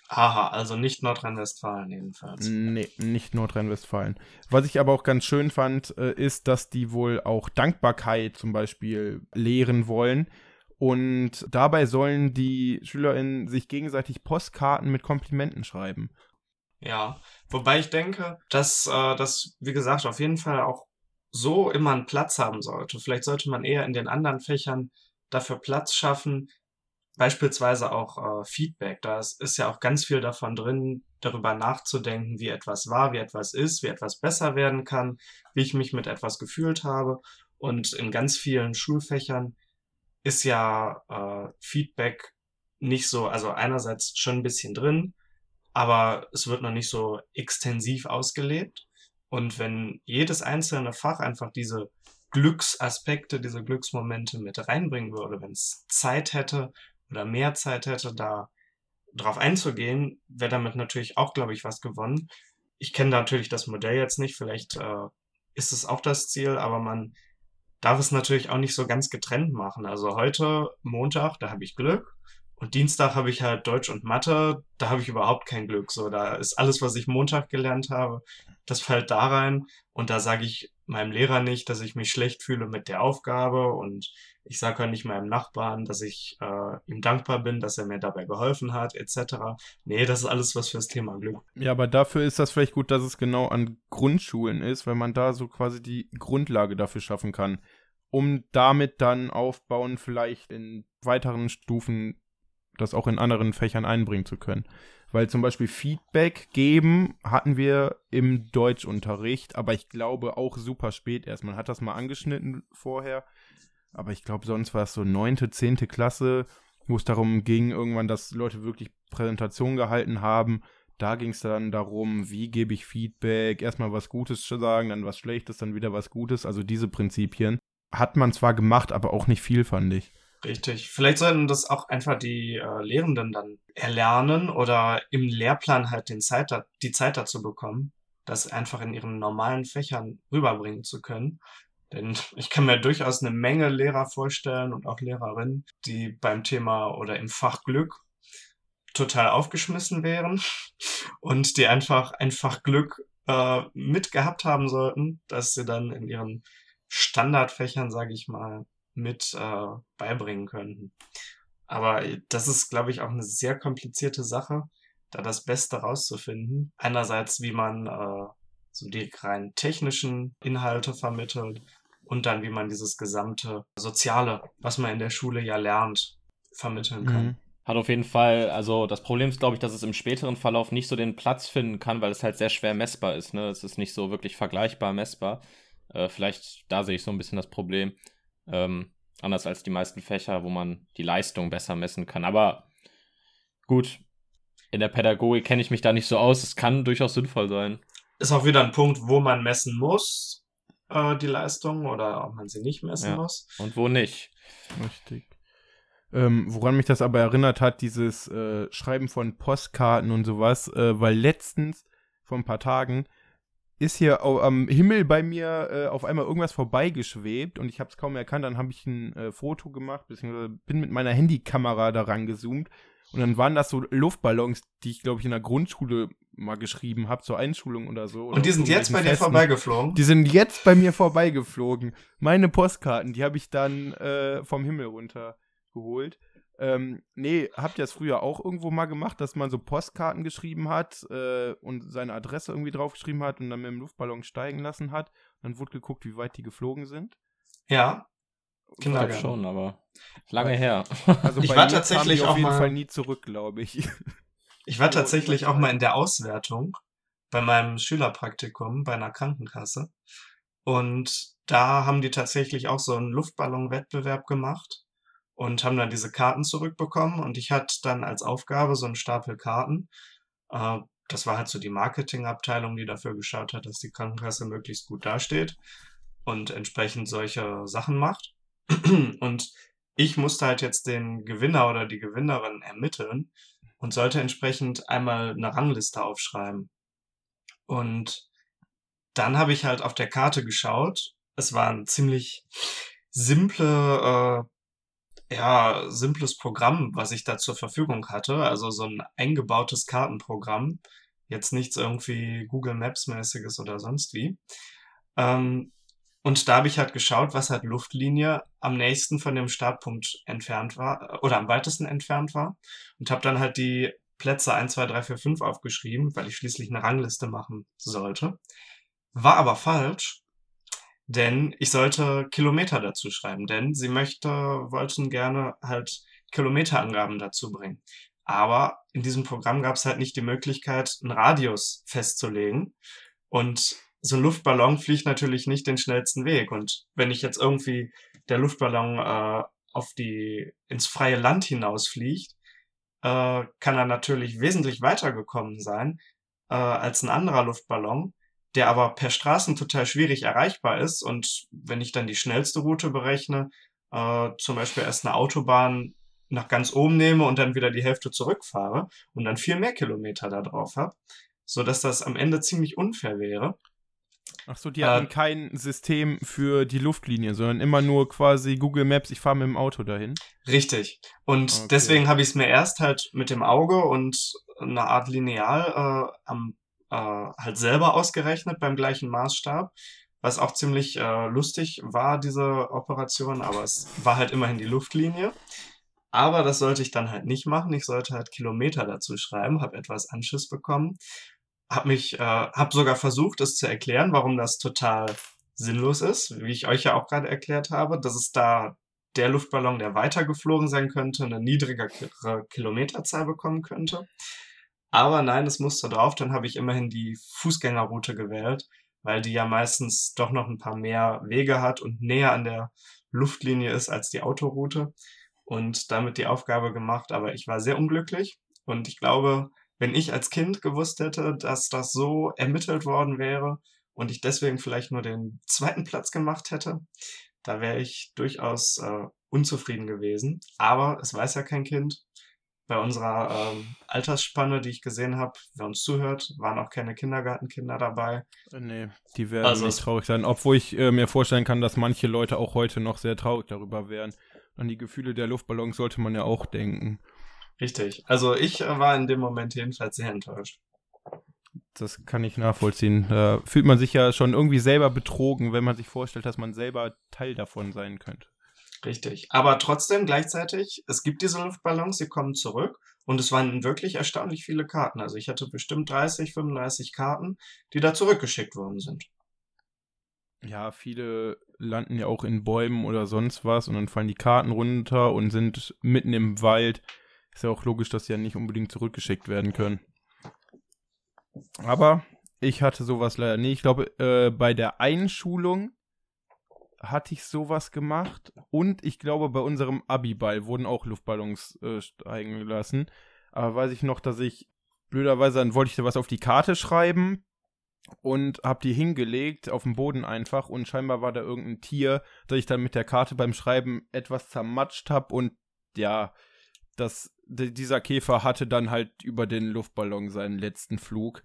Aha, also nicht Nordrhein-Westfalen jedenfalls. Nee, nicht Nordrhein-Westfalen. Was ich aber auch ganz schön fand, äh, ist, dass die wohl auch Dankbarkeit zum Beispiel lehren wollen. Und dabei sollen die SchülerInnen sich gegenseitig Postkarten mit Komplimenten schreiben. Ja, wobei ich denke, dass äh, das, wie gesagt, auf jeden Fall auch so immer einen Platz haben sollte. Vielleicht sollte man eher in den anderen Fächern dafür Platz schaffen, beispielsweise auch äh, Feedback. Da ist, ist ja auch ganz viel davon drin, darüber nachzudenken, wie etwas war, wie etwas ist, wie etwas besser werden kann, wie ich mich mit etwas gefühlt habe. Und in ganz vielen Schulfächern ist ja äh, Feedback nicht so, also einerseits schon ein bisschen drin, aber es wird noch nicht so extensiv ausgelebt. Und wenn jedes einzelne Fach einfach diese Glücksaspekte, diese Glücksmomente mit reinbringen würde, wenn es Zeit hätte oder mehr Zeit hätte, da drauf einzugehen, wäre damit natürlich auch, glaube ich, was gewonnen. Ich kenne natürlich das Modell jetzt nicht, vielleicht äh, ist es auch das Ziel, aber man darf es natürlich auch nicht so ganz getrennt machen. Also heute, Montag, da habe ich Glück. Und Dienstag habe ich halt Deutsch und Mathe, da habe ich überhaupt kein Glück. So, da ist alles, was ich Montag gelernt habe, das fällt da rein. Und da sage ich meinem Lehrer nicht, dass ich mich schlecht fühle mit der Aufgabe. Und ich sage auch nicht meinem Nachbarn, dass ich äh, ihm dankbar bin, dass er mir dabei geholfen hat, etc. Nee, das ist alles was fürs Thema Glück. Ja, aber dafür ist das vielleicht gut, dass es genau an Grundschulen ist, weil man da so quasi die Grundlage dafür schaffen kann. Um damit dann aufbauen, vielleicht in weiteren Stufen das auch in anderen Fächern einbringen zu können. Weil zum Beispiel Feedback geben hatten wir im Deutschunterricht, aber ich glaube auch super spät erst. Man hat das mal angeschnitten vorher, aber ich glaube, sonst war es so neunte, zehnte Klasse, wo es darum ging, irgendwann, dass Leute wirklich Präsentationen gehalten haben. Da ging es dann darum, wie gebe ich Feedback, erstmal was Gutes zu sagen, dann was Schlechtes, dann wieder was Gutes. Also diese Prinzipien hat man zwar gemacht, aber auch nicht viel, fand ich. Richtig. Vielleicht sollten das auch einfach die äh, Lehrenden dann erlernen oder im Lehrplan halt den Zeit die Zeit dazu bekommen, das einfach in ihren normalen Fächern rüberbringen zu können. Denn ich kann mir durchaus eine Menge Lehrer vorstellen und auch Lehrerinnen, die beim Thema oder im Fach Glück total aufgeschmissen wären und die einfach einfach Glück äh, mitgehabt haben sollten, dass sie dann in ihren Standardfächern, sage ich mal, mit äh, beibringen könnten. Aber das ist, glaube ich, auch eine sehr komplizierte Sache, da das Beste rauszufinden. Einerseits, wie man äh, so die rein technischen Inhalte vermittelt und dann, wie man dieses gesamte Soziale, was man in der Schule ja lernt, vermitteln kann. Mhm. Hat auf jeden Fall, also das Problem ist, glaube ich, dass es im späteren Verlauf nicht so den Platz finden kann, weil es halt sehr schwer messbar ist. Ne? Es ist nicht so wirklich vergleichbar messbar. Äh, vielleicht da sehe ich so ein bisschen das Problem. Ähm, anders als die meisten Fächer, wo man die Leistung besser messen kann. Aber gut, in der Pädagogik kenne ich mich da nicht so aus. Es kann durchaus sinnvoll sein. Ist auch wieder ein Punkt, wo man messen muss, äh, die Leistung, oder ob man sie nicht messen ja. muss. Und wo nicht. Richtig. Ähm, woran mich das aber erinnert hat, dieses äh, Schreiben von Postkarten und sowas, äh, weil letztens, vor ein paar Tagen, ist hier am Himmel bei mir äh, auf einmal irgendwas vorbeigeschwebt und ich habe es kaum erkannt. Dann habe ich ein äh, Foto gemacht, beziehungsweise bin mit meiner Handykamera daran gezoomt. Und dann waren das so Luftballons, die ich, glaube ich, in der Grundschule mal geschrieben habe, zur Einschulung oder so. Oder und die sind jetzt bei dir vorbeigeflogen? Die sind jetzt bei mir vorbeigeflogen. Meine Postkarten, die habe ich dann äh, vom Himmel runtergeholt. Ähm, nee, habt ihr das früher auch irgendwo mal gemacht, dass man so Postkarten geschrieben hat äh, und seine Adresse irgendwie draufgeschrieben hat und dann mit dem Luftballon steigen lassen hat? Dann wurde geguckt, wie weit die geflogen sind? Ja. Genau schon, aber lange her. Also ich war tatsächlich auf jeden mal, Fall nie zurück, glaube ich. Ich war tatsächlich auch mal in der Auswertung bei meinem Schülerpraktikum bei einer Krankenkasse und da haben die tatsächlich auch so einen Luftballonwettbewerb gemacht und haben dann diese Karten zurückbekommen und ich hatte dann als Aufgabe so einen Stapel Karten. Äh, das war halt so die Marketingabteilung, die dafür geschaut hat, dass die Krankenkasse möglichst gut dasteht und entsprechend solche Sachen macht. Und ich musste halt jetzt den Gewinner oder die Gewinnerin ermitteln und sollte entsprechend einmal eine Rangliste aufschreiben. Und dann habe ich halt auf der Karte geschaut. Es war ein ziemlich simple äh, ja, simples Programm, was ich da zur Verfügung hatte. Also so ein eingebautes Kartenprogramm. Jetzt nichts irgendwie Google Maps mäßiges oder sonst wie. Ähm, und da habe ich halt geschaut, was halt Luftlinie am nächsten von dem Startpunkt entfernt war oder am weitesten entfernt war. Und habe dann halt die Plätze 1, 2, 3, 4, 5 aufgeschrieben, weil ich schließlich eine Rangliste machen sollte. War aber falsch, denn ich sollte Kilometer dazu schreiben, denn sie möchte, wollten gerne halt Kilometerangaben dazu bringen. Aber in diesem Programm gab es halt nicht die Möglichkeit, einen Radius festzulegen. Und so ein Luftballon fliegt natürlich nicht den schnellsten Weg. Und wenn ich jetzt irgendwie der Luftballon äh, auf die ins freie Land hinausfliegt, äh, kann er natürlich wesentlich weiter gekommen sein äh, als ein anderer Luftballon, der aber per Straßen total schwierig erreichbar ist. Und wenn ich dann die schnellste Route berechne, äh, zum Beispiel erst eine Autobahn nach ganz oben nehme und dann wieder die Hälfte zurückfahre und dann viel mehr Kilometer da drauf habe, so dass das am Ende ziemlich unfair wäre. Ach so, die hatten Äh, kein System für die Luftlinie, sondern immer nur quasi Google Maps, ich fahre mit dem Auto dahin. Richtig. Und Okay. deswegen habe ich es mir erst halt mit dem Auge und einer Art Lineal äh, am, äh, halt selber ausgerechnet beim gleichen Maßstab, was auch ziemlich äh, lustig war, diese Operation, aber es war halt immerhin die Luftlinie. Aber das sollte ich dann halt nicht machen. Ich sollte halt Kilometer dazu schreiben, habe etwas Anschiss bekommen, habe mich, äh, habe sogar versucht, es zu erklären, warum das total sinnlos ist, wie ich euch ja auch gerade erklärt habe, dass es da der Luftballon, der weiter geflogen sein könnte, eine niedrigere Kilometerzahl bekommen könnte. Aber nein, es musste drauf. Dann habe ich immerhin die Fußgängerroute gewählt, weil die ja meistens doch noch ein paar mehr Wege hat und näher an der Luftlinie ist als die Autoroute. Und damit die Aufgabe gemacht. Aber ich war sehr unglücklich. Und ich glaube, wenn ich als Kind gewusst hätte, dass das so ermittelt worden wäre und ich deswegen vielleicht nur den zweiten Platz gemacht hätte, da wäre ich durchaus äh, unzufrieden gewesen. Aber es weiß ja kein Kind. Bei unserer ähm, Altersspanne, die ich gesehen habe, wer uns zuhört, waren auch keine Kindergartenkinder dabei. Äh, Nee, die werden Also nicht traurig sein. Obwohl ich äh, mir vorstellen kann, dass manche Leute auch heute noch sehr traurig darüber wären. An die Gefühle der Luftballons sollte man ja auch denken. Richtig. Also ich äh, war in dem Moment jedenfalls sehr enttäuscht. Das kann ich nachvollziehen. Da fühlt man sich ja schon irgendwie selber betrogen, wenn man sich vorstellt, dass man selber Teil davon sein könnte. Richtig. Aber trotzdem gleichzeitig, es gibt diese Luftballons, sie kommen zurück und es waren wirklich erstaunlich viele Karten. Also ich hatte bestimmt 30, 35 Karten, die da zurückgeschickt worden sind. Ja, viele landen ja auch in Bäumen oder sonst was und dann fallen die Karten runter und sind mitten im Wald. Ist ja auch logisch, dass sie ja nicht unbedingt zurückgeschickt werden können. Aber ich hatte sowas leider nicht. Ich glaube, äh, bei der Einschulung hatte ich sowas gemacht und ich glaube, bei unserem Abiball wurden auch Luftballons äh, steigen gelassen. Aber weiß ich noch, dass ich blöderweise dann wollte ich da was auf die Karte schreiben und hab die hingelegt auf dem Boden einfach und scheinbar war da irgendein Tier, das ich dann mit der Karte beim Schreiben etwas zermatscht hab und ja, das, d- dieser Käfer hatte dann halt über den Luftballon seinen letzten Flug.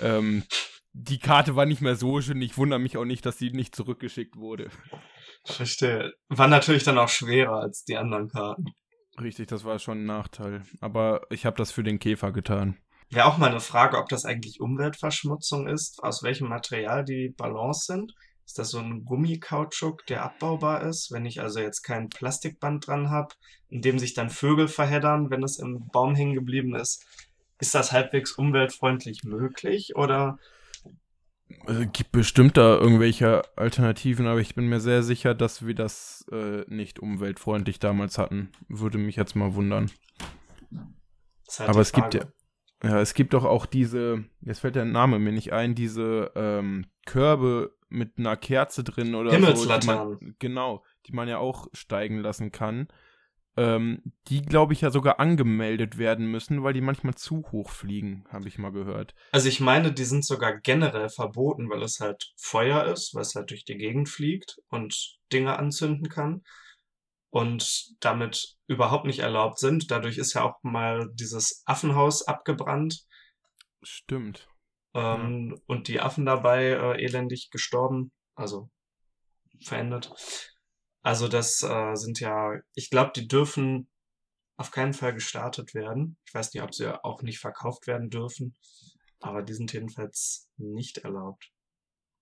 Ähm, die Karte war nicht mehr so schön, ich wundere mich auch nicht, dass sie nicht zurückgeschickt wurde. Verstehe. War natürlich dann auch schwerer als die anderen Karten. Richtig, das war schon ein Nachteil. Aber ich habe das für den Käfer getan. Wäre auch mal eine Frage, ob das eigentlich Umweltverschmutzung ist, aus welchem Material die Ballons sind. Ist das so ein Gummikautschuk, der abbaubar ist? Wenn ich also jetzt kein Plastikband dran habe, in dem sich dann Vögel verheddern, wenn es im Baum hängen geblieben ist, ist das halbwegs umweltfreundlich möglich? Oder Also, gibt bestimmt da irgendwelche Alternativen, aber ich bin mir sehr sicher, dass wir das äh, nicht umweltfreundlich damals hatten. Würde mich jetzt mal wundern. halt Aber es gibt Frage. Ja, es gibt doch auch diese, jetzt fällt der Name mir nicht ein, diese ähm, Körbe mit einer Kerze drin oder so. Die Himmelslaternen. man, genau, die man ja auch steigen lassen kann. Ähm, die, glaube ich, ja sogar angemeldet werden müssen, weil die manchmal zu hoch fliegen, habe ich mal gehört. Also ich meine, die sind sogar generell verboten, weil es halt Feuer ist, weil es halt durch die Gegend fliegt und Dinge anzünden kann und damit überhaupt nicht erlaubt sind. Dadurch ist ja auch mal dieses Affenhaus abgebrannt Stimmt. Ähm, und die Affen dabei äh, elendig gestorben, also verändert. Also das äh, sind ja, ich glaube, die dürfen auf keinen Fall gestartet werden. Ich weiß nicht, ob sie auch nicht verkauft werden dürfen, aber die sind jedenfalls nicht erlaubt.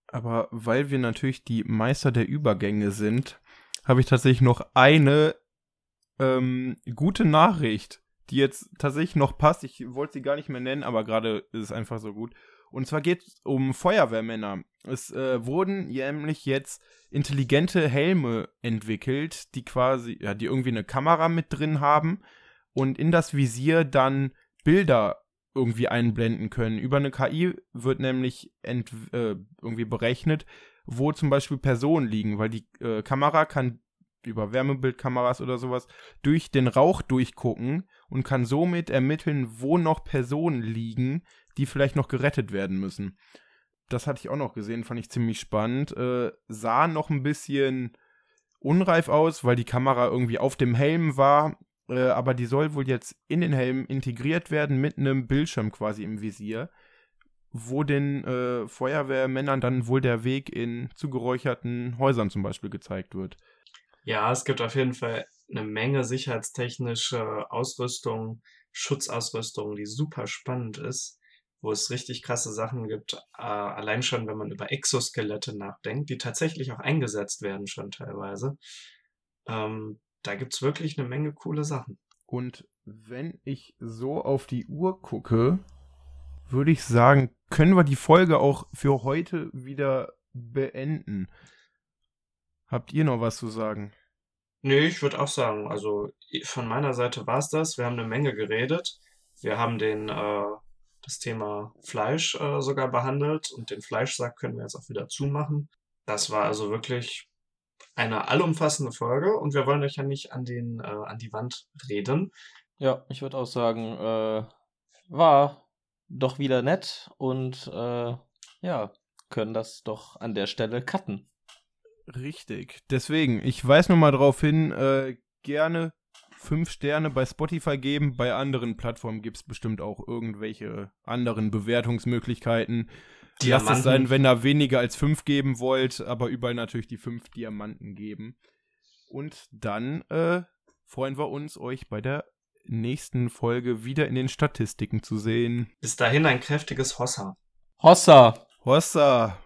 Aber weil wir natürlich die Meister der Übergänge sind, habe ich tatsächlich noch eine ähm, gute Nachricht, die jetzt tatsächlich noch passt. Ich wollte sie gar nicht mehr nennen, aber gerade ist es einfach so gut. Und zwar geht es um Feuerwehrmänner. Es äh, wurden nämlich jetzt intelligente Helme entwickelt, die quasi, ja, die irgendwie eine Kamera mit drin haben und in das Visier dann Bilder irgendwie einblenden können. Über eine KI wird nämlich äh, irgendwie berechnet, wo zum Beispiel Personen liegen, weil die äh, Kamera kann über Wärmebildkameras oder sowas durch den Rauch durchgucken und kann somit ermitteln, wo noch Personen liegen, die vielleicht noch gerettet werden müssen. Das hatte ich auch noch gesehen, fand ich ziemlich spannend. Äh, sah noch ein bisschen unreif aus, weil die Kamera irgendwie auf dem Helm war, äh, aber die soll wohl jetzt in den Helm integriert werden mit einem Bildschirm quasi im Visier. wo den äh, Feuerwehrmännern dann wohl der Weg in zugeräucherten Häusern zum Beispiel gezeigt wird. Ja, es gibt auf jeden Fall eine Menge sicherheitstechnische Ausrüstung, Schutzausrüstung, die super spannend ist, wo es richtig krasse Sachen gibt. Äh, allein schon, wenn man über Exoskelette nachdenkt, die tatsächlich auch eingesetzt werden schon teilweise. Ähm, da gibt's wirklich eine Menge coole Sachen. Und wenn ich so auf die Uhr gucke, würde ich sagen, können wir die Folge auch für heute wieder beenden. Habt ihr noch was zu sagen? Nee, ich würde auch sagen, also von meiner Seite war es das. Wir haben eine Menge geredet. Wir haben den, äh, das Thema Fleisch äh, sogar behandelt und den Fleischsack können wir jetzt auch wieder zumachen. Das war also wirklich eine allumfassende Folge und wir wollen euch ja nicht an, den, äh, an die Wand reden. Ja, ich würde auch sagen, äh, war doch wieder nett und äh, ja, können das doch an der Stelle cutten. Richtig. Deswegen, ich weise nur mal darauf hin, äh, gerne fünf Sterne bei Spotify geben. Bei anderen Plattformen gibt es bestimmt auch irgendwelche anderen Bewertungsmöglichkeiten. Diamanten. Lasst es sein, wenn ihr weniger als fünf geben wollt, aber überall natürlich die fünf Diamanten geben. Und dann äh, freuen wir uns, euch bei der nächsten Folge wieder in den Statistiken zu sehen. Bis dahin ein kräftiges Hossa. Hossa. Hossa.